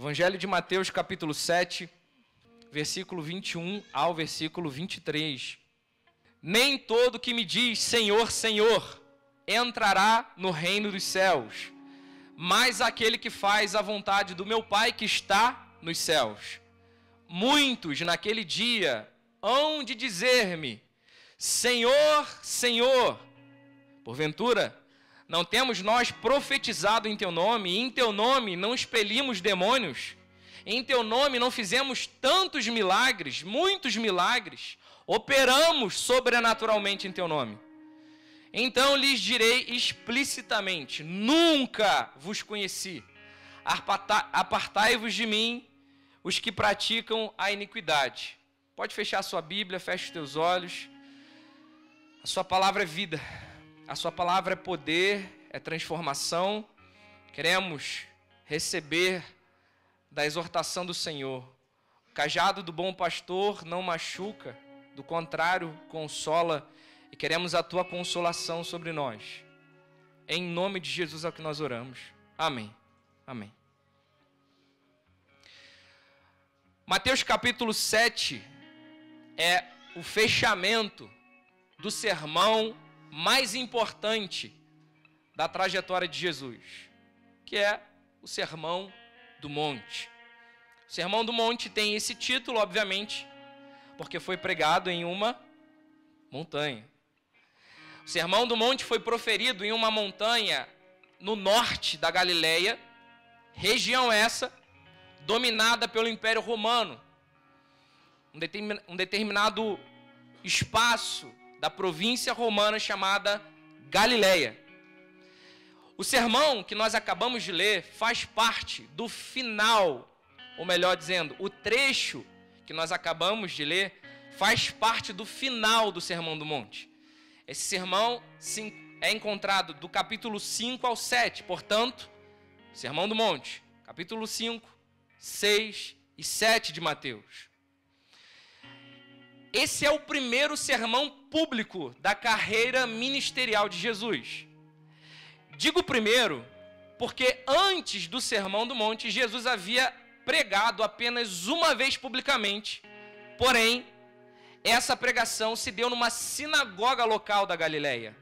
Evangelho de Mateus, capítulo 7, versículo 21 ao versículo 23. Nem todo que me diz Senhor, Senhor entrará no reino dos céus, mas aquele que faz a vontade do meu Pai que está nos céus. Muitos naquele dia hão de dizer-me: Senhor, Senhor. Porventura, não temos nós profetizado em teu nome, e em teu nome não expelimos demônios, em teu nome não fizemos tantos milagres, muitos milagres, operamos sobrenaturalmente em teu nome. Então lhes direi explicitamente: nunca vos conheci. Apartai-vos de mim, os que praticam a iniquidade. Pode fechar a sua Bíblia, feche os teus olhos. A sua palavra é vida. A sua palavra é poder, é transformação. Queremos receber da exortação do Senhor. O cajado do bom pastor não machuca, do contrário, consola, e queremos a tua consolação sobre nós. Em nome de Jesus é o que nós oramos. Amém. Amém. Mateus capítulo 7 é o fechamento do sermão mais importante da trajetória de Jesus, que é o Sermão do Monte. O Sermão do Monte tem esse título, obviamente, porque foi pregado em uma montanha. O Sermão do Monte foi proferido em uma montanha no norte da Galileia, região essa dominada pelo Império Romano. Um determinado espaço da província romana chamada Galileia. O sermão que nós acabamos de ler faz parte do final, ou melhor dizendo, o trecho que nós acabamos de ler faz parte do final do Sermão do Monte. Esse sermão é encontrado do capítulo 5 ao 7, portanto, Sermão do Monte, capítulo 5, 6 e 7 de Mateus. Esse é o primeiro sermão público da carreira ministerial de Jesus. Digo primeiro, porque antes do Sermão do Monte, Jesus havia pregado apenas uma vez publicamente. Porém, essa pregação se deu numa sinagoga local da Galileia,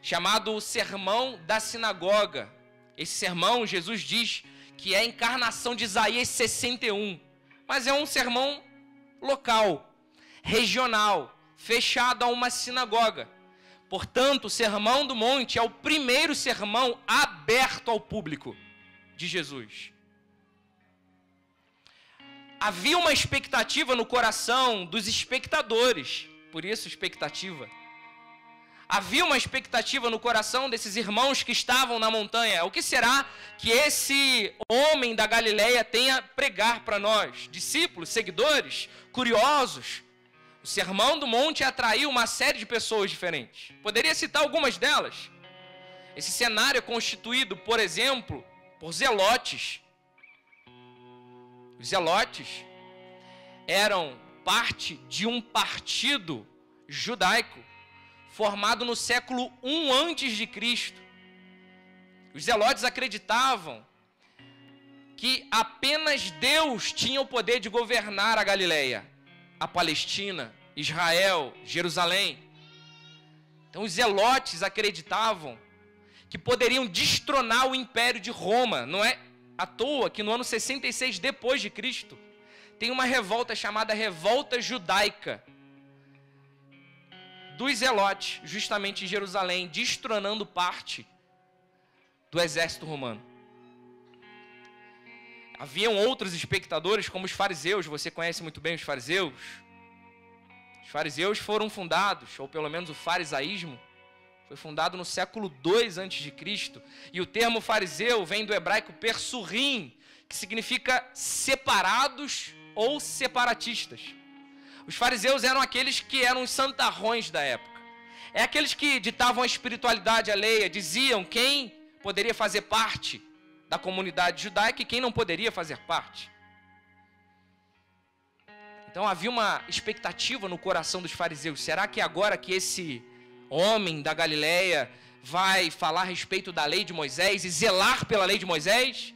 chamado Sermão da Sinagoga. Esse sermão, Jesus diz que é a encarnação de Isaías 61, mas é um sermão local regional, fechado a uma sinagoga. Portanto, o Sermão do Monte é o primeiro sermão aberto ao público de Jesus. Havia uma expectativa no coração dos espectadores, por isso expectativa. Havia uma expectativa no coração desses irmãos que estavam na montanha. O que será que esse homem da Galileia tenha a pregar para nós? Discípulos, seguidores, curiosos? O Sermão do Monte atraiu uma série de pessoas diferentes. Poderia citar algumas delas. Esse cenário é constituído, por exemplo, por zelotes. Os zelotes eram parte de um partido judaico formado no século I antes de Cristo. Os zelotes acreditavam que apenas Deus tinha o poder de governar a Galileia a Palestina, Israel, Jerusalém. Então os zelotes acreditavam que poderiam destronar o império de Roma. Não é à toa que no ano 66 depois de Cristo tem uma revolta chamada Revolta Judaica dos zelotes, justamente em Jerusalém, destronando parte do exército romano. Haviam outros espectadores, como os fariseus, você conhece muito bem os fariseus. Os fariseus foram fundados, ou pelo menos o farisaísmo, foi fundado no século II a.C. E o termo fariseu vem do hebraico persurrim, que significa separados ou separatistas. Os fariseus eram aqueles que eram os santarrões da época. É aqueles que ditavam a espiritualidade alheia, diziam quem poderia fazer parte da comunidade judaica e quem não poderia fazer parte. Então havia uma expectativa no coração dos fariseus: será que agora que esse homem da Galileia vai falar a respeito da lei de Moisés e zelar pela lei de Moisés?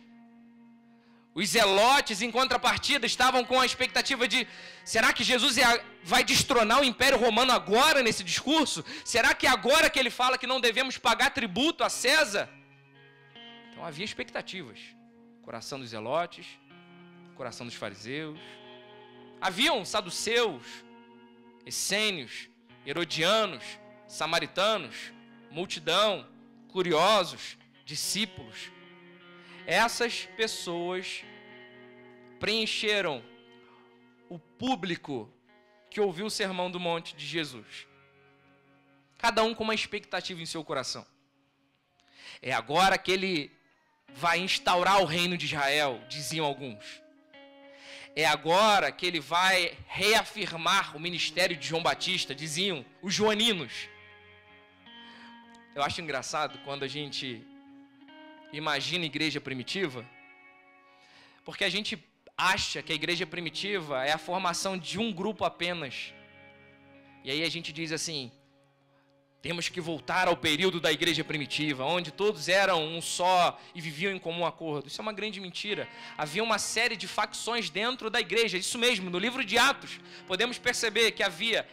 Os zelotes, em contrapartida, estavam com a expectativa de: será que Jesus é vai destronar o Império Romano agora nesse discurso? Será que é agora que ele fala que não devemos pagar tributo a César? Então havia expectativas. Coração dos zelotes, coração dos fariseus. Haviam saduceus, essênios, herodianos, samaritanos, multidão, curiosos, discípulos. Essas pessoas preencheram o público que ouviu o sermão do monte de Jesus. Cada um com uma expectativa em seu coração. É agora que ele vai instaurar o reino de Israel, diziam alguns. É agora que ele vai reafirmar o ministério de João Batista, diziam os joaninos. Eu acho engraçado quando a gente imagina igreja primitiva, porque a gente acha que a igreja primitiva é a formação de um grupo apenas. E aí a gente diz assim: temos que voltar ao período da igreja primitiva, onde todos eram um só e viviam em comum acordo. Isso é uma grande mentira. Havia uma série de facções dentro da igreja. Isso mesmo, no livro de Atos, podemos perceber que havia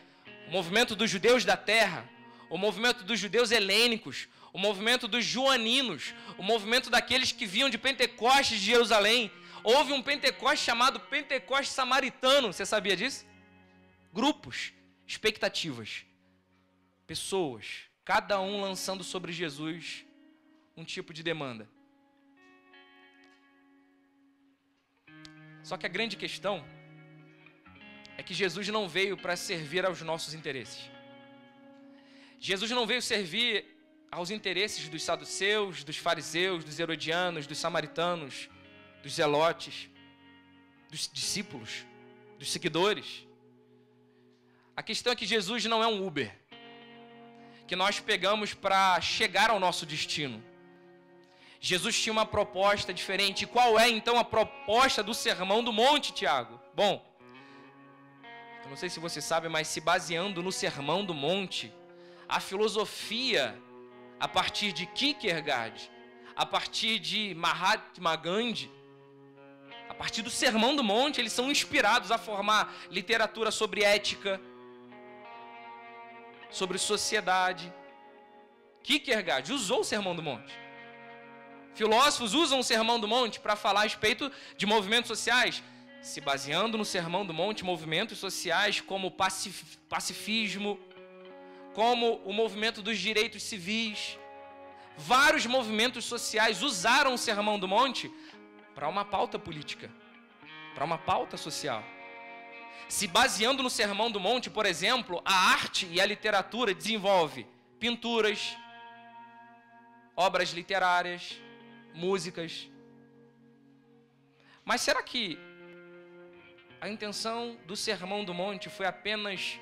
o movimento dos judeus da terra, o movimento dos judeus helênicos, o movimento dos joaninos, o movimento daqueles que vinham de Pentecostes de Jerusalém, Houve um Pentecoste chamado Pentecoste Samaritano. Você sabia disso? Grupos, expectativas, pessoas, cada um lançando sobre Jesus um tipo de demanda. Só que a grande questão é que Jesus não veio para servir aos nossos interesses. Jesus não veio servir aos interesses dos saduceus, dos fariseus, dos herodianos, dos samaritanos, dos zelotes, dos discípulos, dos seguidores. A questão é que Jesus não é um Uber que nós pegamos para chegar ao nosso destino. Jesus tinha uma proposta diferente. E qual é então a proposta do Sermão do Monte, Tiago? Bom, eu não sei se você sabe, mas se baseando no Sermão do Monte, a filosofia a partir de Kierkegaard, a partir de Mahatma Gandhi, a partir do Sermão do Monte, eles são inspirados a formar literatura sobre ética, sobre sociedade. Kierkegaard usou o Sermão do Monte. Filósofos usam o Sermão do Monte para falar a respeito de movimentos sociais, se baseando no Sermão do Monte, movimentos sociais como pacif pacifismo, como o movimento dos direitos civis. Vários movimentos sociais usaram o Sermão do Monte para uma pauta política, para uma pauta social. Se baseando no Sermão do Monte, por exemplo, a arte e a literatura desenvolve pinturas, obras literárias, músicas. Mas será que a intenção do Sermão do Monte foi apenas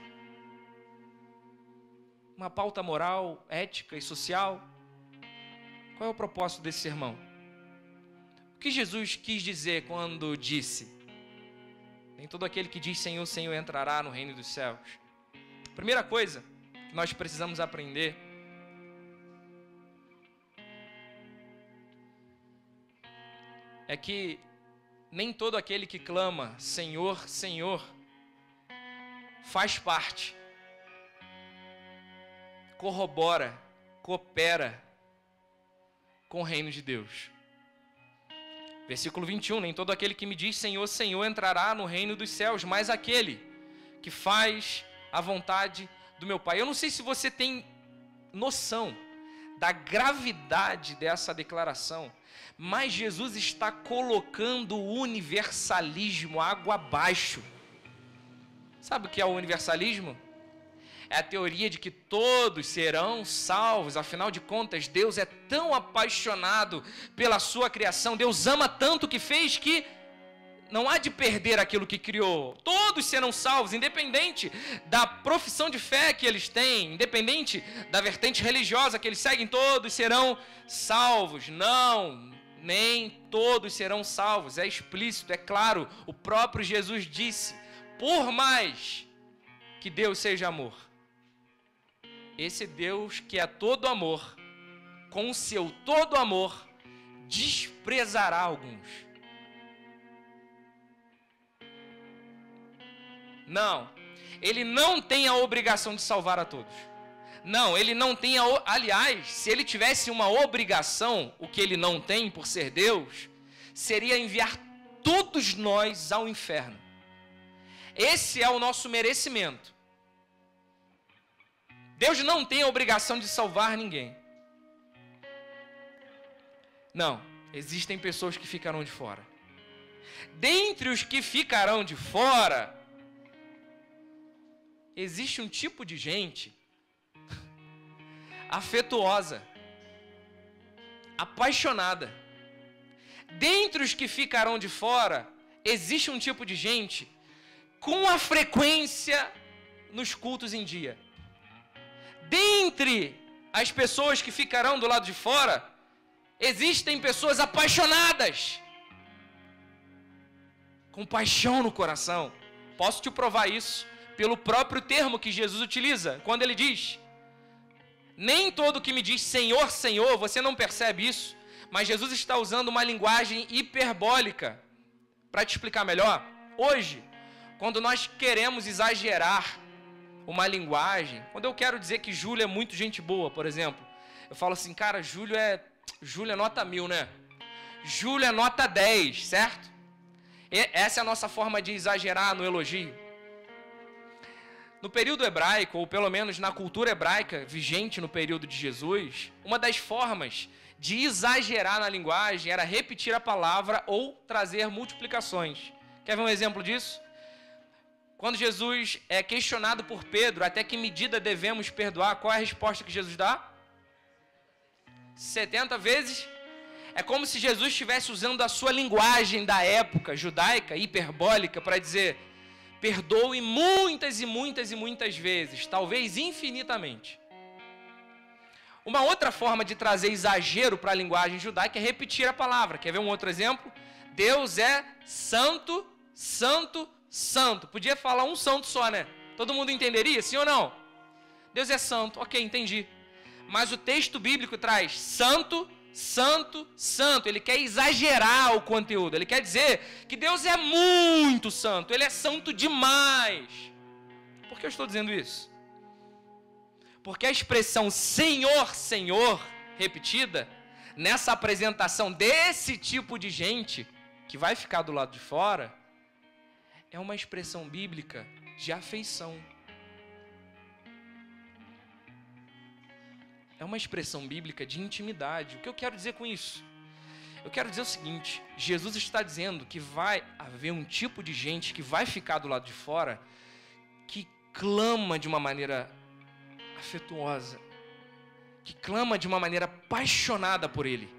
uma pauta moral, ética e social? Qual é o propósito desse sermão? O que Jesus quis dizer quando disse: Nem todo aquele que diz Senhor, Senhor entrará no reino dos céus. Primeira coisa que nós precisamos aprender é que nem todo aquele que clama Senhor, Senhor faz parte, corrobora, coopera com o reino de Deus. Versículo 21: Nem todo aquele que me diz Senhor, Senhor entrará no reino dos céus, mas aquele que faz a vontade do meu Pai. Eu não sei se você tem noção da gravidade dessa declaração, mas Jesus está colocando o universalismo água abaixo. Sabe o que é o universalismo? É a teoria de que todos serão salvos. Afinal de contas, Deus é tão apaixonado pela sua criação, Deus ama tanto que fez que não há de perder aquilo que criou. Todos serão salvos, independente da profissão de fé que eles têm, independente da vertente religiosa que eles seguem, todos serão salvos. Não, nem todos serão salvos. É explícito, é claro. O próprio Jesus disse: por mais que Deus seja amor, esse Deus que é todo amor, com seu todo amor, desprezará alguns. Não, ele não tem a obrigação de salvar a todos. Não, ele não tem. A, aliás, se ele tivesse uma obrigação, o que ele não tem por ser Deus, seria enviar todos nós ao inferno. Esse é o nosso merecimento. Deus não tem a obrigação de salvar ninguém. Não, existem pessoas que ficarão de fora. Dentre os que ficarão de fora, existe um tipo de gente afetuosa, apaixonada. Dentre os que ficarão de fora, existe um tipo de gente com a frequência nos cultos em dia. Dentre as pessoas que ficarão do lado de fora, existem pessoas apaixonadas, com paixão no coração. Posso te provar isso pelo próprio termo que Jesus utiliza, quando ele diz: Nem todo que me diz Senhor, Senhor, você não percebe isso, mas Jesus está usando uma linguagem hiperbólica. Para te explicar melhor, hoje, quando nós queremos exagerar uma linguagem, quando eu quero dizer que Júlio é muito gente boa, por exemplo, eu falo assim, cara, Júlio é, Júlio é nota mil, né? Júlio é nota 10, certo? E essa é a nossa forma de exagerar no elogio. No período hebraico, ou pelo menos na cultura hebraica vigente no período de Jesus, uma das formas de exagerar na linguagem era repetir a palavra ou trazer multiplicações. Quer ver um exemplo disso? Quando Jesus é questionado por Pedro, até que medida devemos perdoar, qual é a resposta que Jesus dá? 70 vezes. É como se Jesus estivesse usando a sua linguagem da época judaica, hiperbólica, para dizer: perdoe muitas e muitas e muitas vezes, talvez infinitamente. Uma outra forma de trazer exagero para a linguagem judaica é repetir a palavra. Quer ver um outro exemplo? Deus é santo, santo, santo. Podia falar um santo só, né? Todo mundo entenderia, sim ou não? Deus é santo, ok, entendi. Mas o texto bíblico traz santo, santo, santo. Ele quer exagerar o conteúdo. Ele quer dizer que Deus é muito santo. Ele é santo demais. Por que eu estou dizendo isso? Porque a expressão Senhor, Senhor, repetida, nessa apresentação desse tipo de gente que vai ficar do lado de fora, é uma expressão bíblica de afeição. É uma expressão bíblica de intimidade. O que eu quero dizer com isso? Eu quero dizer o seguinte: Jesus está dizendo que vai haver um tipo de gente que vai ficar do lado de fora que clama de uma maneira afetuosa, que clama de uma maneira apaixonada por Ele,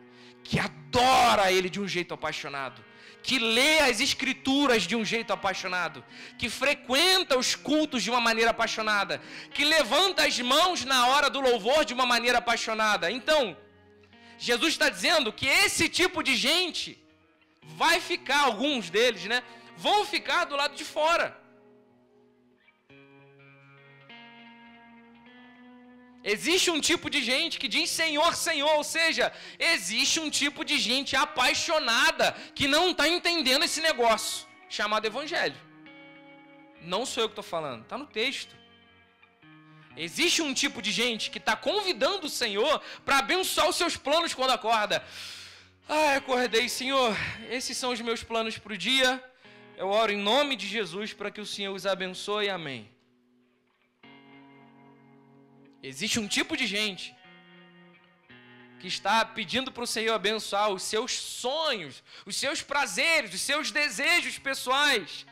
que adora Ele de um jeito apaixonado, que lê as escrituras de um jeito apaixonado, que frequenta os cultos de uma maneira apaixonada, que levanta as mãos na hora do louvor de uma maneira apaixonada. Então, Jesus está dizendo que esse tipo de gente vai ficar, alguns deles, né? Vão ficar do lado de fora. Existe um tipo de gente que diz Senhor, Senhor, ou seja, existe um tipo de gente apaixonada que não está entendendo esse negócio chamado Evangelho. Não sou eu que estou falando, está no texto. Existe um tipo de gente que está convidando o Senhor para abençoar os seus planos quando acorda. Ah, acordei, Senhor, esses são os meus planos para o dia. Eu oro em nome de Jesus para que o Senhor os abençoe. Amém. Existe um tipo de gente que está pedindo para o Senhor abençoar os seus sonhos, os seus prazeres, os seus desejos pessoais.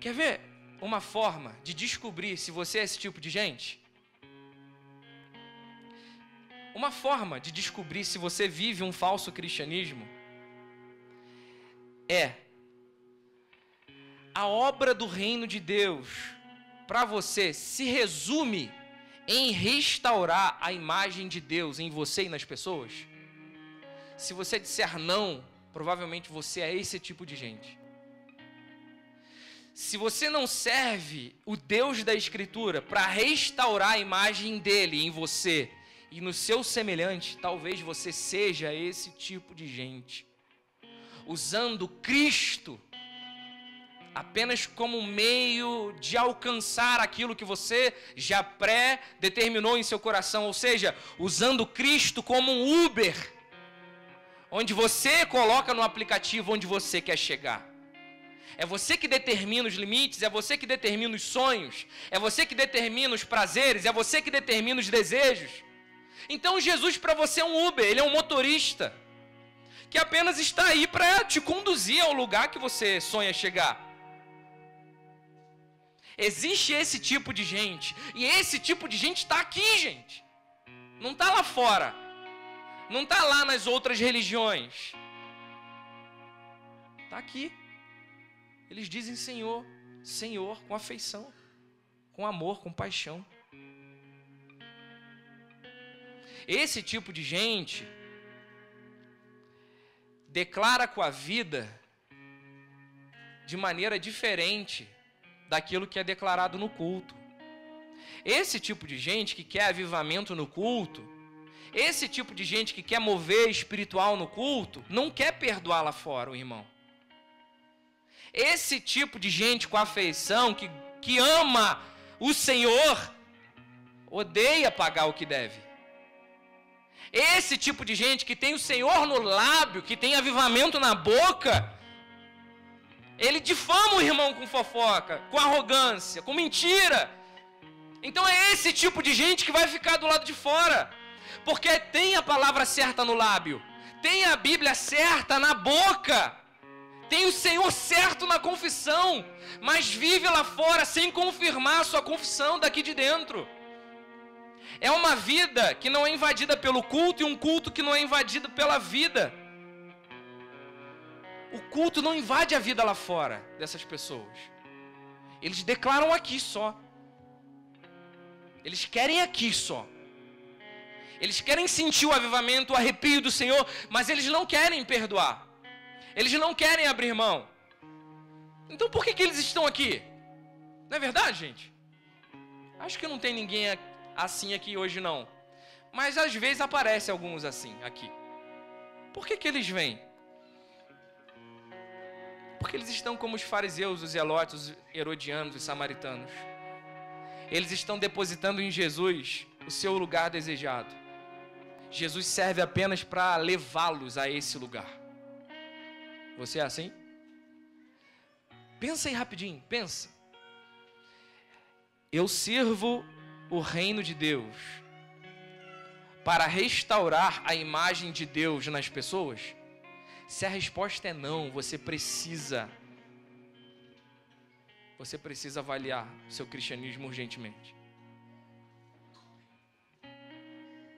Quer ver uma forma de descobrir se você é esse tipo de gente? Uma forma de descobrir se você vive um falso cristianismo é a obra do reino de Deus para você se resume em restaurar a imagem de Deus em você e nas pessoas? Se você disser não, provavelmente você é esse tipo de gente. Se você não serve o Deus da Escritura para restaurar a imagem dele em você e no seu semelhante, talvez você seja esse tipo de gente. Usando Cristo apenas como meio de alcançar aquilo que você já pré-determinou em seu coração, ou seja, usando Cristo como um Uber, onde você coloca no aplicativo onde você quer chegar. É você que determina os limites, é você que determina os sonhos, é você que determina os prazeres, é você que determina os desejos. Então Jesus para você é um Uber, ele é um motorista que apenas está aí para te conduzir ao lugar que você sonha chegar. Existe esse tipo de gente. E esse tipo de gente está aqui, gente. Não está lá fora. Não está lá nas outras religiões. Está aqui. Eles dizem Senhor, Senhor, com afeição, com amor, com paixão. Esse tipo de gente declara com a vida de maneira diferente daquilo que é declarado no culto. Esse tipo de gente que quer avivamento no culto, esse tipo de gente que quer mover espiritual no culto, não quer perdoar lá fora o irmão. Esse tipo de gente com afeição, que, que ama o Senhor, odeia pagar o que deve. Esse tipo de gente que tem o Senhor no lábio, que tem avivamento na boca, ele difama o irmão com fofoca, com arrogância, com mentira. Então é esse tipo de gente que vai ficar do lado de fora. Porque tem a palavra certa no lábio, tem a Bíblia certa na boca, tem o Senhor certo na confissão, mas vive lá fora sem confirmar a sua confissão daqui de dentro. É uma vida que não é invadida pelo culto e um culto que não é invadido pela vida. O culto não invade a vida lá fora dessas pessoas. Eles declaram aqui só. Eles querem aqui só. Eles querem sentir o avivamento, o arrepio do Senhor, mas eles não querem perdoar. Eles não querem abrir mão. Então por que, que eles estão aqui? Não é verdade, gente? Acho que não tem ninguém assim aqui hoje não. Mas às vezes aparece alguns assim aqui. Por que, que eles vêm? Porque eles estão como os fariseus, os zelotes, os herodianos, os samaritanos. Eles estão depositando em Jesus o seu lugar desejado. Jesus serve apenas para levá-los a esse lugar. Você é assim? Pensa aí rapidinho, pensa. Eu sirvo o reino de Deus para restaurar a imagem de Deus nas pessoas? Se a resposta é não, você precisa você precisa avaliar seu cristianismo urgentemente.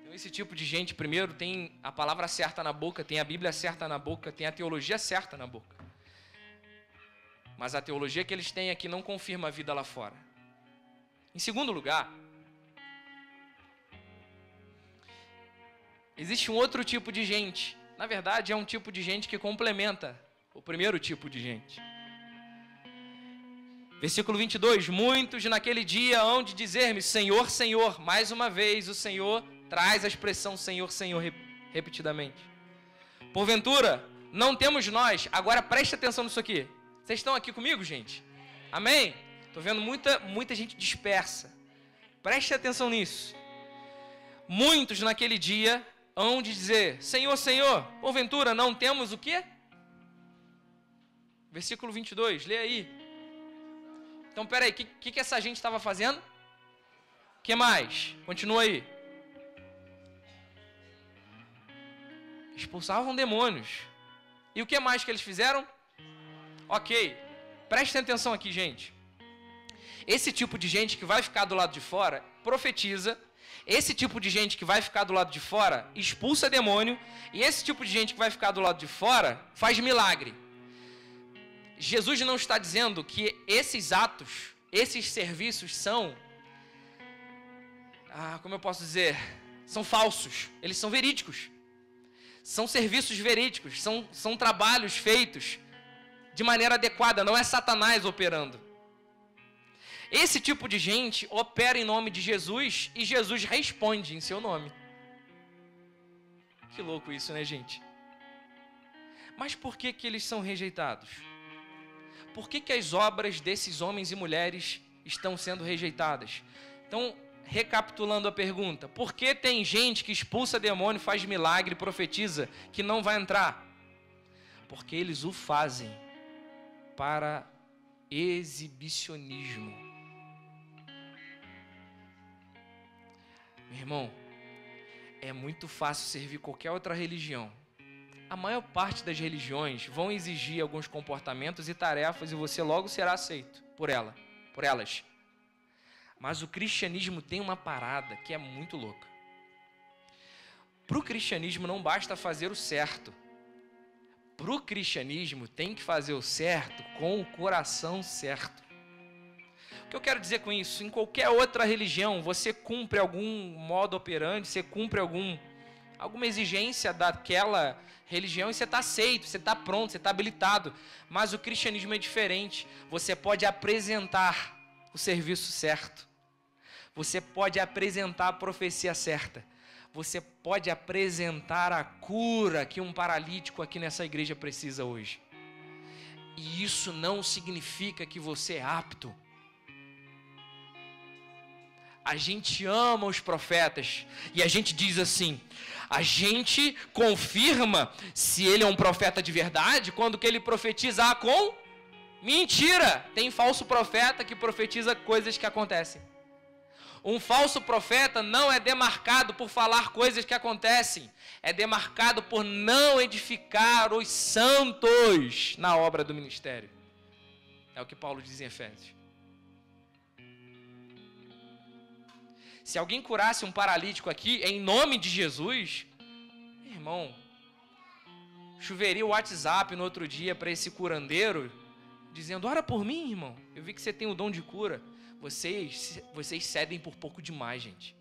Então, esse tipo de gente, primeiro, tem a palavra certa na boca, tem a Bíblia certa na boca, tem a teologia certa na boca. Mas a teologia que eles têm aqui não confirma a vida lá fora. Em segundo lugar, existe um outro tipo de gente na verdade, é um tipo de gente que complementa o primeiro tipo de gente. Versículo 22: Muitos naquele dia hão de dizer-me: Senhor, Senhor. Mais uma vez, o Senhor traz a expressão Senhor, Senhor repetidamente. Porventura, não temos nós. Agora preste atenção nisso aqui. Vocês estão aqui comigo, gente? Amém? Estou vendo muita, muita gente dispersa. Preste atenção nisso. Muitos naquele dia hão de dizer: Senhor, Senhor, porventura não temos o quê? Versículo 22, lê aí. Então, peraí, o que, que, que essa gente estava fazendo? Que mais? Continua aí. Expulsavam demônios. E o que mais que eles fizeram? Ok, prestem atenção aqui, gente. Esse tipo de gente que vai ficar do lado de fora profetiza esse tipo de gente que vai ficar do lado de fora expulsa demônio, e esse tipo de gente que vai ficar do lado de fora faz milagre. Jesus não está dizendo que esses atos, esses serviços são. Ah, como eu posso dizer? São falsos, eles são verídicos. São serviços verídicos, são, são trabalhos feitos de maneira adequada, não é Satanás operando. Esse tipo de gente opera em nome de Jesus e Jesus responde em seu nome. Que louco isso, né, gente? Mas por que, que eles são rejeitados? por que, que as obras desses homens e mulheres estão sendo rejeitadas? Então, recapitulando a pergunta, por que tem gente que expulsa demônio, faz milagre, profetiza, que não vai entrar? Porque eles o fazem para exibicionismo. Meu irmão, é muito fácil servir qualquer outra religião. A maior parte das religiões vão exigir alguns comportamentos e tarefas e você logo será aceito por ela, por elas. Mas o cristianismo tem uma parada que é muito louca. Para o cristianismo não basta fazer o certo. Para o cristianismo tem que fazer o certo com o coração certo. Que eu quero dizer com isso? Em qualquer outra religião, você cumpre algum modo operante, você cumpre algum, alguma exigência daquela religião e você está aceito, você está pronto, você está habilitado. Mas o cristianismo é diferente. Você pode apresentar o serviço certo. Você pode apresentar a profecia certa. Você pode apresentar a cura que um paralítico aqui nessa igreja precisa hoje. E isso não significa que você é apto. A gente ama os profetas e a gente diz assim: a gente confirma se ele é um profeta de verdade quando que ele profetiza com mentira. Tem falso profeta que profetiza coisas que acontecem. Um falso profeta não é demarcado por falar coisas que acontecem, é demarcado por não edificar os santos na obra do ministério. É o que Paulo diz em Efésios. Se alguém curasse um paralítico aqui, em nome de Jesus, irmão, choveria o WhatsApp no outro dia para esse curandeiro, dizendo: Ora por mim, irmão, eu vi que você tem o dom de cura. Vocês, vocês cedem por pouco demais, gente.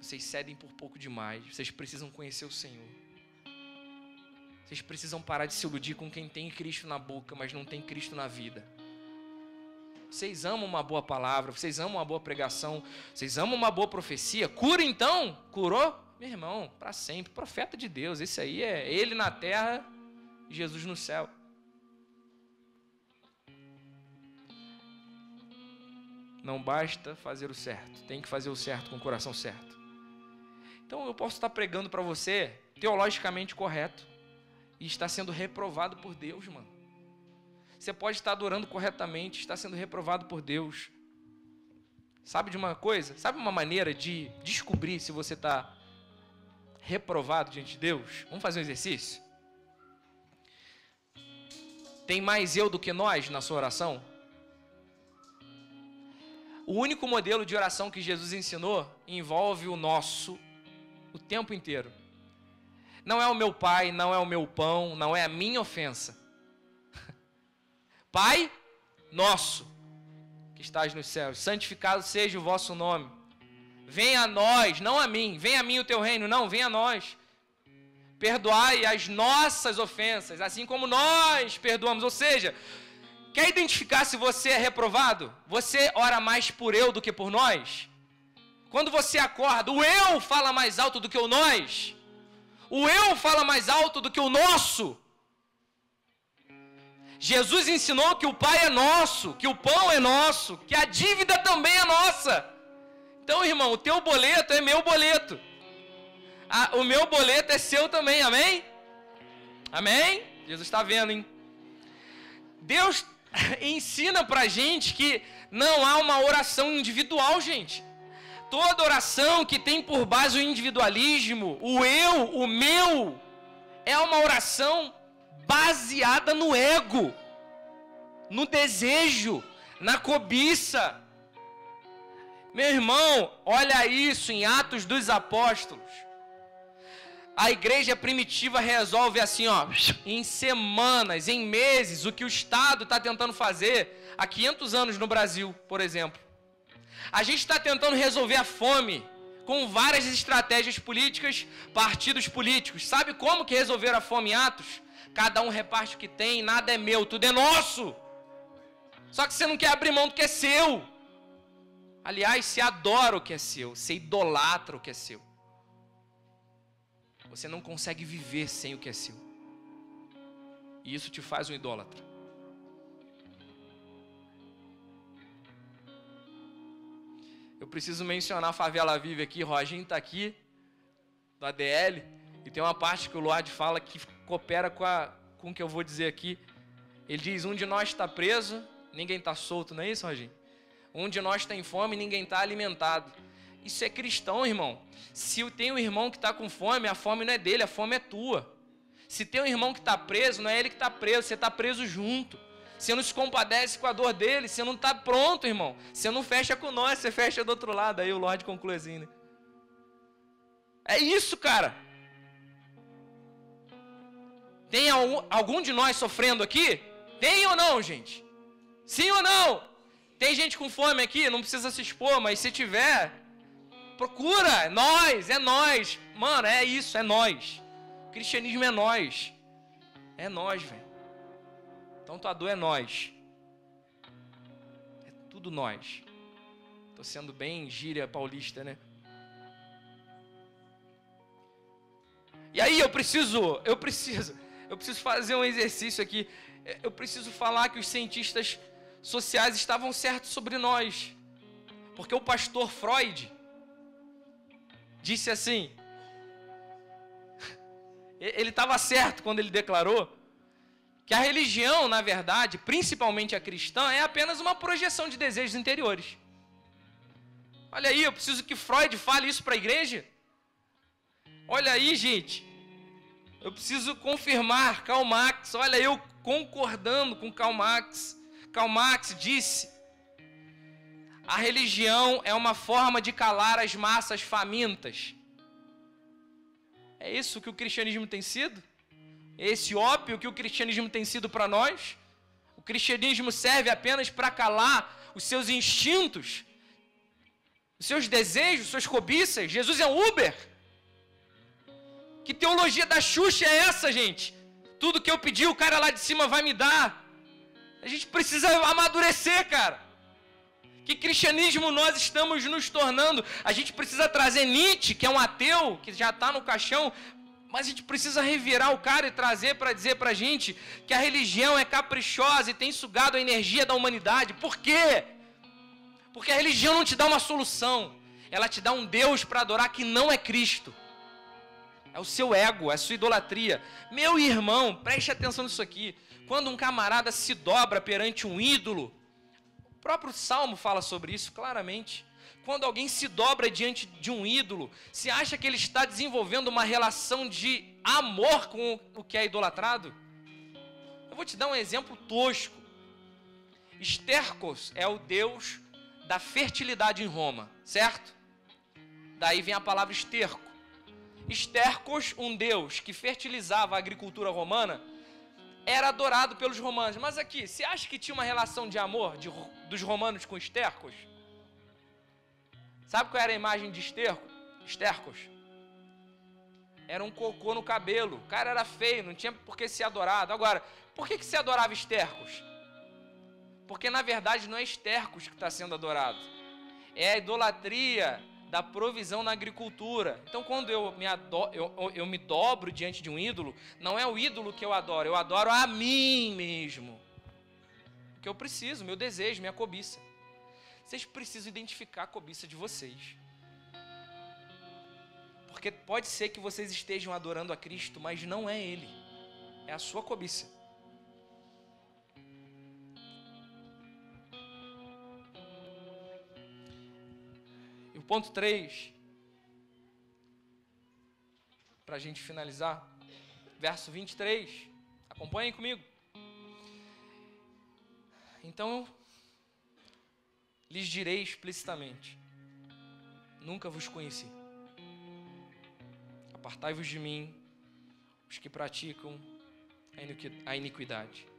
Vocês cedem por pouco demais. Vocês precisam conhecer o Senhor. Vocês precisam parar de se iludir com quem tem Cristo na boca, mas não tem Cristo na vida. Vocês amam uma boa palavra, vocês amam uma boa pregação, vocês amam uma boa profecia. Cura então? Curou? Meu irmão, para sempre. Profeta de Deus. Esse aí é ele na terra e Jesus no céu. Não basta fazer o certo, tem que fazer o certo com o coração certo. Então eu posso estar pregando para você teologicamente correto e está sendo reprovado por Deus, mano. Você pode estar adorando corretamente, está sendo reprovado por Deus. Sabe de uma coisa? Sabe uma maneira de descobrir se você está reprovado diante de Deus? Vamos fazer um exercício? Tem mais eu do que nós na sua oração? O único modelo de oração que Jesus ensinou envolve o nosso o tempo inteiro. Não é o meu pai, não é o meu pão, não é a minha ofensa. Pai nosso, que estás nos céus, santificado seja o vosso nome. Venha a nós, não a mim, venha a mim o teu reino, não, venha a nós. Perdoai as nossas ofensas, assim como nós perdoamos. Ou seja, Quer identificar se você é reprovado? Você ora mais por eu do que por nós? Quando você acorda, o eu fala mais alto do que o nós? O eu fala mais alto do que o nosso? Jesus ensinou que o Pai é nosso, que o pão é nosso, que a dívida também é nossa. Então, irmão, o teu boleto é meu boleto. o meu boleto é seu também, amém? Amém? Jesus está vendo, hein? Deus ensina pra gente que não há uma oração individual, gente. Toda oração que tem por base o individualismo, o eu, o meu, é uma oração baseada no ego, no desejo, na cobiça. Meu irmão, olha isso em Atos dos Apóstolos. A igreja primitiva resolve assim, ó, em semanas, em meses, o que o Estado está tentando fazer há 500 anos no Brasil, por exemplo. A gente está tentando resolver a fome com várias estratégias políticas, partidos políticos. Sabe como que resolveram a fome em Atos? Cada um reparte o que tem, nada é meu, tudo é nosso. Só que você não quer abrir mão do que é seu. Aliás, você adora o que é seu, você idolatra o que é seu. Você não consegue viver sem o que é seu. E isso te faz um idólatra. Eu preciso mencionar a Favela Vive aqui, Roginho está aqui, do ADL, e tem uma parte que o Lorde fala que coopera com, a, com o que eu vou dizer aqui. Ele diz: Um de nós está preso, ninguém está solto, não é isso, Roginho? Um de nós tem fome, ninguém está alimentado. Isso é cristão, irmão. Se tem um irmão que está com fome, a fome não é dele, a fome é tua. Se tem um irmão que está preso, não é ele que está preso, você está preso junto. Você não se compadece com a dor dele, você não está pronto, irmão. Você não fecha com nós, você fecha do outro lado. Aí o Lorde conclui assim, né? É isso, cara. Tem algum, de nós sofrendo aqui? Tem ou não, gente? Sim ou não? Tem gente com fome aqui? Não precisa se expor, mas se tiver, procura. É nós, é nós. Mano, é isso, é nós. O cristianismo é nós. É nós, velho. Então tua dor é nós. É tudo nós. Tô sendo bem gíria paulista, né? E aí eu preciso, eu preciso, eu preciso fazer um exercício aqui. Eu preciso falar que os cientistas sociais estavam certos sobre nós. Porque o pastor Freud disse assim: ele estava certo quando ele declarou que a religião, na verdade, principalmente a cristã, é apenas uma projeção de desejos interiores. Olha aí, eu preciso que Freud fale isso para a igreja. Olha aí, gente. Eu preciso confirmar Karl Marx. Olha, eu concordando com Karl Marx. Karl Marx disse: a religião é uma forma de calar as massas famintas. É isso que o cristianismo tem sido? É esse ópio que o cristianismo tem sido para nós? O cristianismo serve apenas para calar os seus instintos, os seus desejos, suas cobiças. Jesus é um Uber. Que teologia da Xuxa é essa, gente? Tudo que eu pedi, o cara lá de cima vai me dar. A gente precisa amadurecer, cara. Que cristianismo nós estamos nos tornando? A gente precisa trazer Nietzsche, que é um ateu, que já está no caixão, mas a gente precisa revirar o cara e trazer para dizer para a gente que a religião é caprichosa e tem sugado a energia da humanidade. Por quê? Porque a religião não te dá uma solução, ela te dá um Deus para adorar que não é Cristo. É o seu ego, é a sua idolatria. Meu irmão, preste atenção nisso aqui. Quando um camarada se dobra perante um ídolo, o próprio Salmo fala sobre isso claramente. Quando alguém se dobra diante de um ídolo, se acha que ele está desenvolvendo uma relação de amor com o que é idolatrado? Eu vou te dar um exemplo tosco. Estercos é o deus da fertilidade em Roma, certo? Daí vem a palavra esterco. Estercos, um deus que fertilizava a agricultura romana, era adorado pelos romanos. Mas aqui, você acha que tinha uma relação de amor de, dos romanos com estercos? Sabe qual era a imagem de esterco? estercos? Era um cocô no cabelo. O cara era feio, não tinha por que ser adorado. Agora, por que, que se adorava estercos? Porque na verdade não é estercos que está sendo adorado. É a idolatria da provisão na agricultura. Então, quando eu me, adoro, eu, eu me dobro diante de um ídolo, não é o ídolo que eu adoro, eu adoro a mim mesmo. O que eu preciso, meu desejo, minha cobiça. Vocês precisam identificar a cobiça de vocês. Porque pode ser que vocês estejam adorando a Cristo, mas não é Ele, é a sua cobiça. Ponto 3, para a gente finalizar, verso 23, acompanhem comigo. Então, lhes direi explicitamente: Nunca vos conheci. Apartai-vos de mim, os que praticam a iniquidade.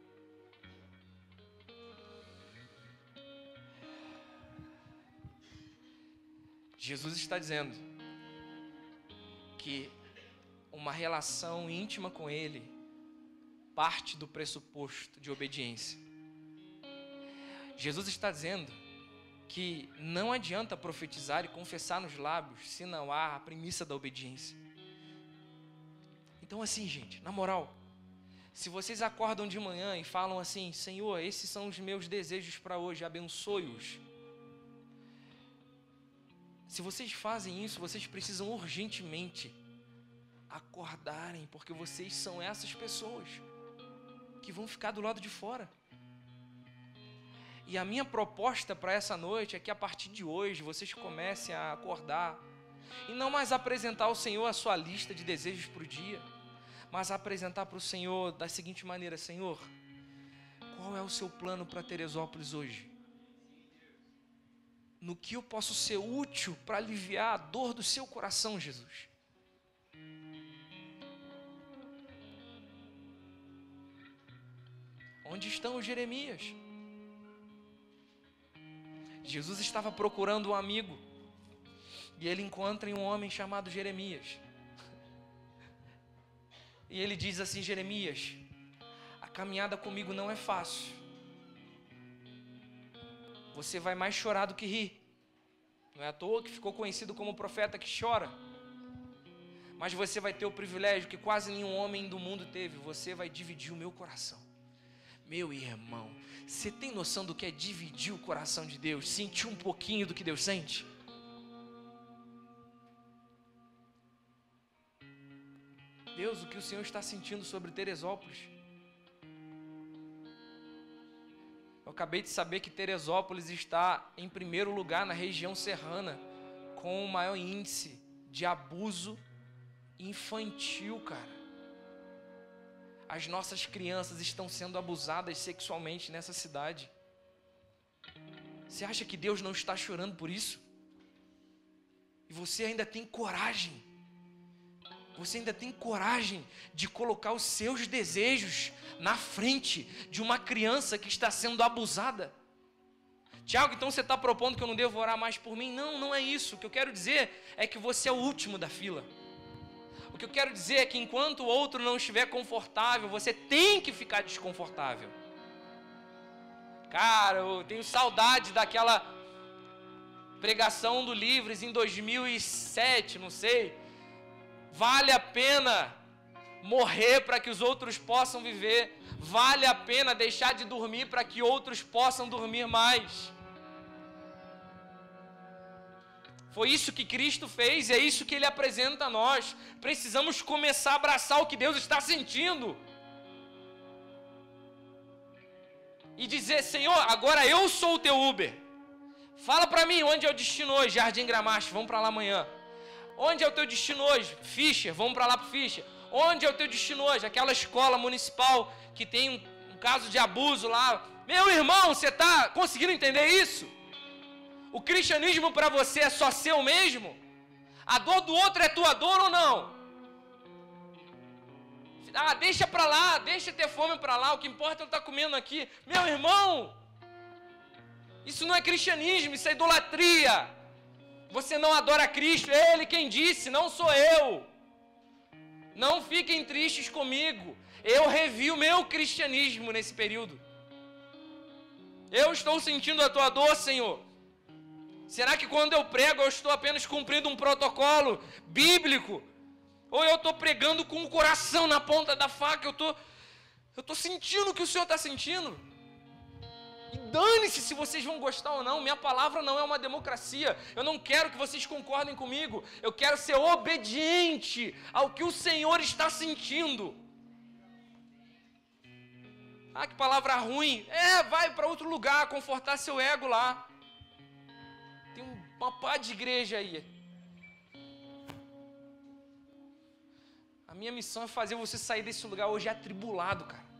Jesus está dizendo que uma relação íntima com Ele parte do pressuposto de obediência. Jesus está dizendo que não adianta profetizar e confessar nos lábios se não há a premissa da obediência. Então, assim, gente, na moral, Se vocês acordam de manhã e falam assim: Senhor, esses são os meus desejos para hoje, abençoe-os. Se vocês fazem isso, vocês precisam urgentemente acordarem, porque vocês são essas pessoas que vão ficar do lado de fora. E a minha proposta para essa noite é que a partir de hoje vocês comecem a acordar e não mais apresentar ao Senhor a sua lista de desejos para o dia, mas apresentar para o Senhor da seguinte maneira: Senhor, qual é o seu plano para Teresópolis hoje? No que eu posso ser útil para aliviar a dor do seu coração, Jesus? Onde estão os Jeremias? Jesus estava procurando um amigo e ele encontra um homem chamado Jeremias. E ele diz assim: Jeremias, a caminhada comigo não é fácil. Você vai mais chorar do que rir. Não é à toa que ficou conhecido como o profeta que chora. Mas você vai ter o privilégio que quase nenhum homem do mundo teve. Você vai dividir o meu coração. Meu irmão, você tem noção do que é dividir o coração de Deus? Sentir um pouquinho do que Deus sente? Deus, o que o Senhor está sentindo sobre Teresópolis? Eu acabei de saber que Teresópolis está em primeiro lugar na região serrana com o maior índice de abuso infantil, cara. As nossas crianças estão sendo abusadas sexualmente nessa cidade. Você acha que Deus não está chorando por isso? E você ainda tem coragem. Você ainda tem coragem de colocar os seus desejos na frente de uma criança que está sendo abusada? Tiago, então você está propondo que eu não devo orar mais por mim? Não, não é isso. O que eu quero dizer é que você é o último da fila. O que eu quero dizer é que enquanto o outro não estiver confortável, você tem que ficar desconfortável. Cara, eu tenho saudade daquela pregação do Livres em 2007, não sei. Vale a pena morrer para que os outros possam viver. Vale a pena deixar de dormir para que outros possam dormir mais. Foi isso que Cristo fez e é isso que Ele apresenta a nós. Precisamos começar a abraçar o que Deus está sentindo. E dizer: Senhor, agora eu sou o teu Uber. Fala para mim onde é o destino hoje, Jardim Gramacho, vamos para lá amanhã. Onde é o teu destino hoje? Fischer, vamos para lá para Fischer. Onde é o teu destino hoje? Aquela escola municipal que tem um, um caso de abuso lá. Meu irmão, você está conseguindo entender isso? O cristianismo para você é só seu mesmo? A dor do outro é tua dor ou não? Ah, deixa para lá, deixa ter fome para lá, o que importa é eu estar tá comendo aqui. Meu irmão, isso não é cristianismo, isso é idolatria. Você não adora Cristo, é Ele quem disse, não sou eu. Não fiquem tristes comigo. Eu revi o meu cristianismo nesse período. Eu estou sentindo a tua dor, Senhor. Será que quando eu prego eu estou apenas cumprindo um protocolo bíblico? Ou eu estou pregando com o coração na ponta da faca? Eu estou, eu estou sentindo o que o Senhor está sentindo. E dane-se se vocês vão gostar ou não, minha palavra não é uma democracia. Eu não quero que vocês concordem comigo. Eu quero ser obediente ao que o Senhor está sentindo. Ah, que palavra ruim. É, vai para outro lugar, confortar seu ego lá. Tem uma pá de igreja aí. A minha missão é fazer você sair desse lugar hoje atribulado, cara.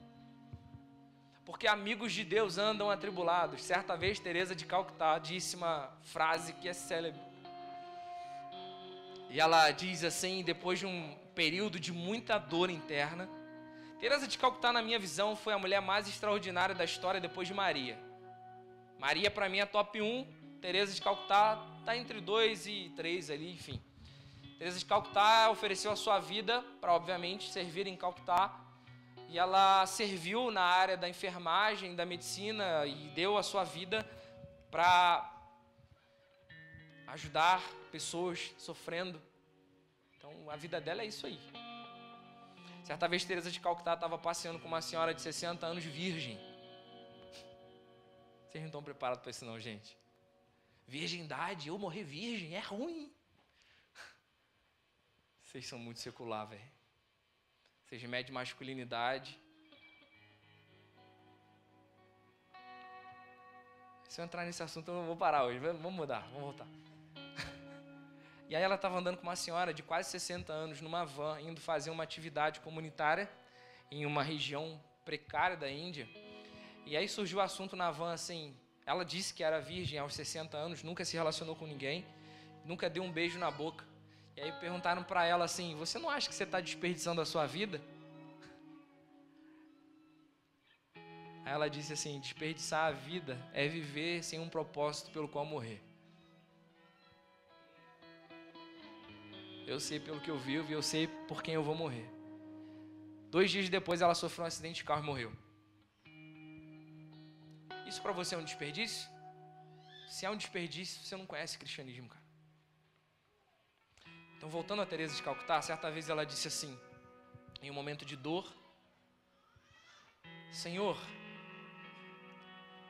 Porque amigos de Deus andam atribulados. Certa vez, Teresa de Calcutá disse uma frase que é célebre. E ela diz assim, depois de um período de muita dor interna, Teresa de Calcutá, na minha visão, foi a mulher mais extraordinária da história depois de Maria. Maria, para mim, é top 1 Teresa de Calcutá está entre dois e três ali, enfim. Teresa de Calcutá ofereceu a sua vida para, obviamente, servir em Calcutá. E ela serviu na área da enfermagem, da medicina e deu a sua vida para ajudar pessoas sofrendo. Então, a vida dela é isso aí. Certa vez Teresa de Calcutá estava passeando com uma senhora de 60 anos virgem. Vocês não estão preparados para isso não, gente. Virgindade, eu morrer virgem, é ruim. Vocês são muito secular, velho. Vocês medem masculinidade. Se eu entrar nesse assunto, eu não vou parar hoje. Vamos mudar, vamos voltar. E aí ela estava andando com uma senhora de quase 60 anos numa van, indo fazer uma atividade comunitária em uma região precária da Índia. E aí surgiu o assunto na van assim, ela disse que era virgem aos 60 anos, nunca se relacionou com ninguém, nunca deu um beijo na boca. E aí perguntaram para ela assim: Você não acha que você está desperdiçando a sua vida? Aí ela disse assim: Desperdiçar a vida é viver sem um propósito pelo qual morrer. Eu sei pelo que eu vivo e eu sei por quem eu vou morrer. Dois dias depois ela sofreu um acidente de carro e morreu. Isso para você é um desperdício? Se é um desperdício, você não conhece cristianismo, cara. Então, voltando a Teresa de Calcutá, certa vez ela disse assim, em um momento de dor: Senhor,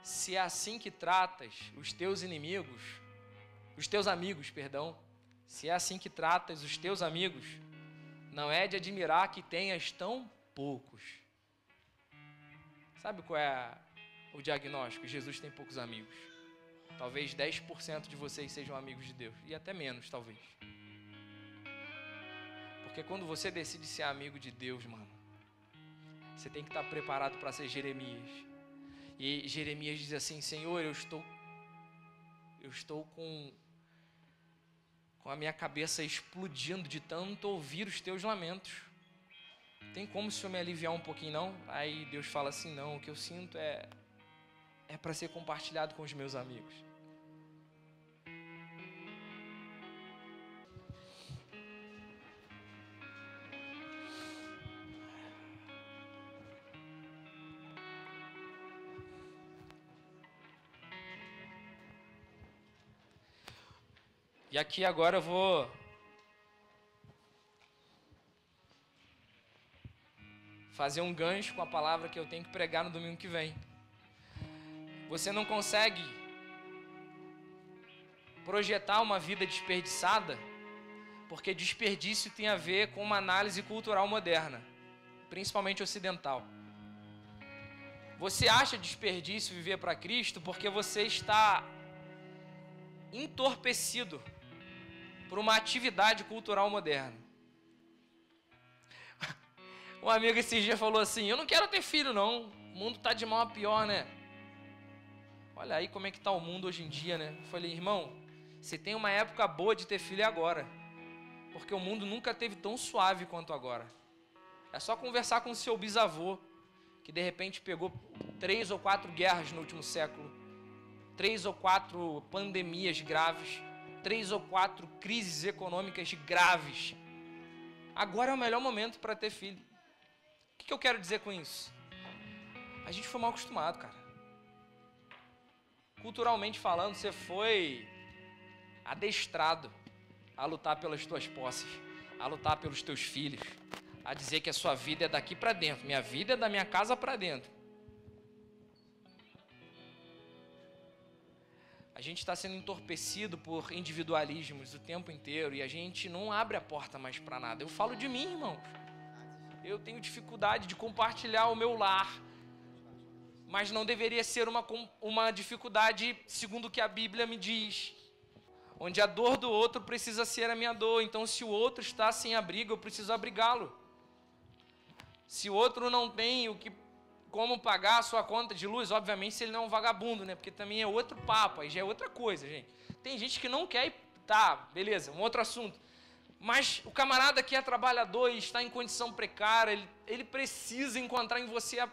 se é assim que tratas os teus inimigos, os teus amigos, perdão, se é assim que tratas os teus amigos, não é de admirar que tenhas tão poucos. Sabe qual é o diagnóstico: Jesus tem poucos amigos. Talvez 10% de vocês sejam amigos de Deus, e até menos, talvez. Porque quando você decide ser amigo de Deus, mano, você tem que estar preparado para ser Jeremias. E Jeremias diz assim: Senhor, eu estou eu estou com com a minha cabeça explodindo de tanto ouvir os teus lamentos. Tem como o Senhor me aliviar um pouquinho, não? Aí Deus fala assim: não, o que eu sinto é é para ser compartilhado com os meus amigos. E aqui agora eu vou fazer um gancho com a palavra que eu tenho que pregar no domingo que vem. Você não consegue projetar uma vida desperdiçada, porque desperdício tem a ver com uma análise cultural moderna, principalmente ocidental. Você acha desperdício viver para Cristo porque você está entorpecido por uma atividade cultural moderna. Um amigo esses dias falou assim: Eu não quero ter filho, não. O mundo está de mal a pior, né? Olha aí como é que está o mundo hoje em dia, né? Eu falei, irmão, você tem uma época boa de ter filho agora. Porque o mundo nunca teve tão suave quanto agora. É só conversar com seu bisavô, que de repente pegou três ou quatro guerras no último século, três ou quatro pandemias graves, três ou quatro crises econômicas graves. Agora é o melhor momento para ter filho. O que eu quero dizer com isso? A gente foi mal acostumado, cara culturalmente falando, você foi adestrado a lutar pelas tuas posses, a lutar pelos teus filhos, a dizer que a sua vida é daqui para dentro, minha vida é da minha casa para dentro. Gente está sendo entorpecido por individualismos o tempo inteiro e a gente não abre a porta mais para nada. Eu falo de mim, irmãos. Eu tenho dificuldade de compartilhar o meu lar, mas não deveria ser uma, uma dificuldade segundo o que a Bíblia me diz. Onde a dor do outro precisa ser a minha dor. Então, se o outro está sem abrigo, eu preciso abrigá-lo. Se o outro não tem o que como pagar a sua conta de luz, obviamente, se ele não é um vagabundo, né? Porque também é outro papo, aí já é outra coisa, gente. Tem gente que não quer ir, tá, beleza, um outro assunto. Mas o camarada que é trabalhador e está em condição precária, ele, ele precisa encontrar em você a,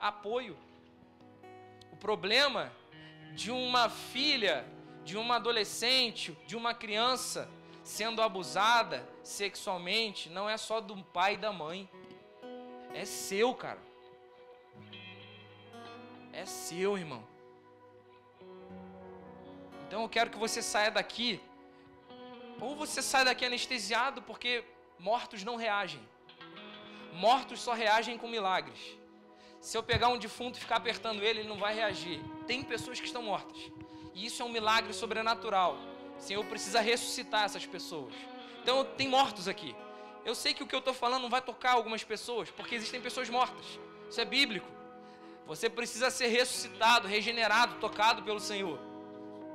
apoio problema de uma filha, de uma adolescente, de uma criança sendo abusada sexualmente não é só do pai e da mãe. É seu, cara. É seu, irmão. Então eu quero que você saia daqui. Ou você sai daqui anestesiado porque mortos não reagem. mortos só reagem com milagres. Se eu pegar um defunto e ficar apertando ele, ele não vai reagir. Tem pessoas que estão mortas. E isso é um milagre sobrenatural. O Senhor precisa ressuscitar essas pessoas. Então, tem mortos aqui. Eu sei que o que eu estou falando não vai tocar algumas pessoas, porque existem pessoas mortas. Isso é bíblico. Você precisa ser ressuscitado, regenerado, tocado pelo Senhor.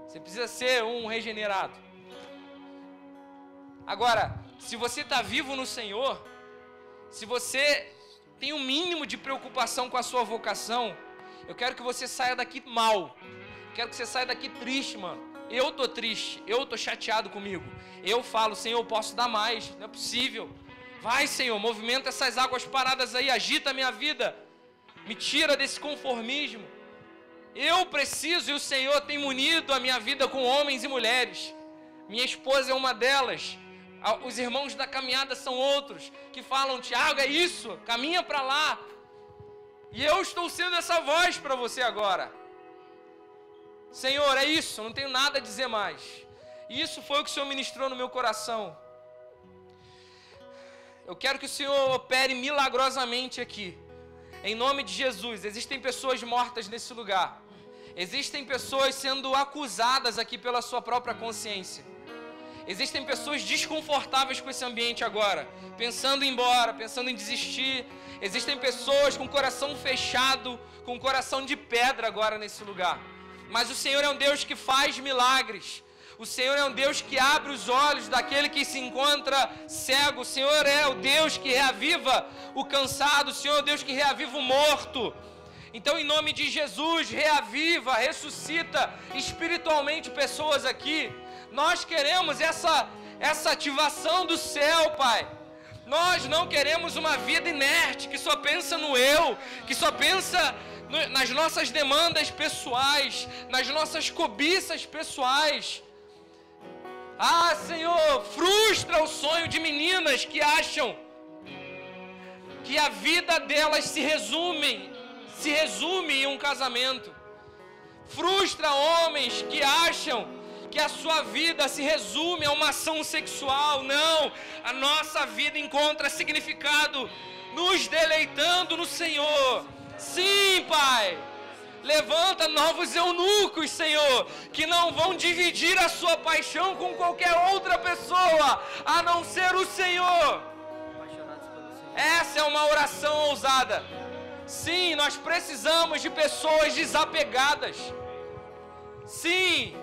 Você precisa ser um regenerado. Agora, se você está vivo no Senhor, se você tem um mínimo de preocupação com a sua vocação, eu quero que você saia daqui mal. Quero que você saia daqui triste, mano. Eu tô triste, eu tô chateado comigo. Eu falo, Senhor, eu posso dar mais, não é possível. Vai, Senhor, movimenta essas águas paradas aí, agita a minha vida. Me tira desse conformismo. Eu preciso e o Senhor tem munido a minha vida com homens e mulheres. Minha esposa é uma delas. Os irmãos da caminhada são outros que falam: Tiago, é isso, caminha para lá. E eu estou sendo essa voz para você agora. Senhor, é isso, não tenho nada a dizer mais. Isso foi o que o Senhor ministrou no meu coração. Eu quero que o Senhor opere milagrosamente aqui. Em nome de Jesus, existem pessoas mortas nesse lugar. Existem pessoas sendo acusadas aqui pela sua própria consciência. Existem pessoas desconfortáveis com esse ambiente agora, pensando em ir embora, pensando em desistir. Existem pessoas com o coração fechado, com o coração de pedra agora nesse lugar. Mas o Senhor é um Deus que faz milagres. O Senhor é um Deus que abre os olhos daquele que se encontra cego. O Senhor é o Deus que reaviva o cansado. O Senhor é o Deus que reaviva o morto. Então, em nome de Jesus, reaviva, ressuscita espiritualmente pessoas aqui. Nós queremos essa, essa ativação do céu, Pai. Nós não queremos uma vida inerte que só pensa no eu, que só pensa nas nossas demandas pessoais, nas nossas cobiças pessoais. Ah, Senhor, frustra o sonho de meninas que acham que a vida delas se resume, se resume em um casamento. Frustra homens que acham que a sua vida se resume a uma ação sexual. Não, a nossa vida encontra significado nos deleitando no Senhor. Sim, Pai. Levanta novos eunucos, Senhor, que não vão dividir a sua paixão com qualquer outra pessoa, a não ser o Senhor. Essa é uma oração ousada. Sim, nós precisamos de pessoas desapegadas. Sim,